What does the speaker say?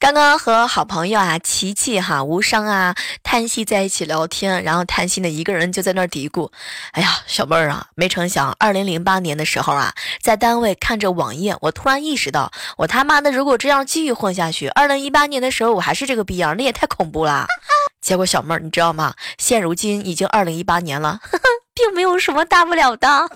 刚刚和好朋友啊，琪琪哈无伤啊，叹息在一起聊天，然后叹息的一个人就在那儿嘀咕：“哎呀，小妹儿啊，没成想，二零零八年的时候啊，在单位看着网页，我突然意识到，我他妈的如果这样继续混下去，二零一八年的时候我还是这个逼样，那也太恐怖了。结果小妹儿，你知道吗？现如今已经二零一八年了，并没有什么大不了的。